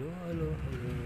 Aló, aló, aló.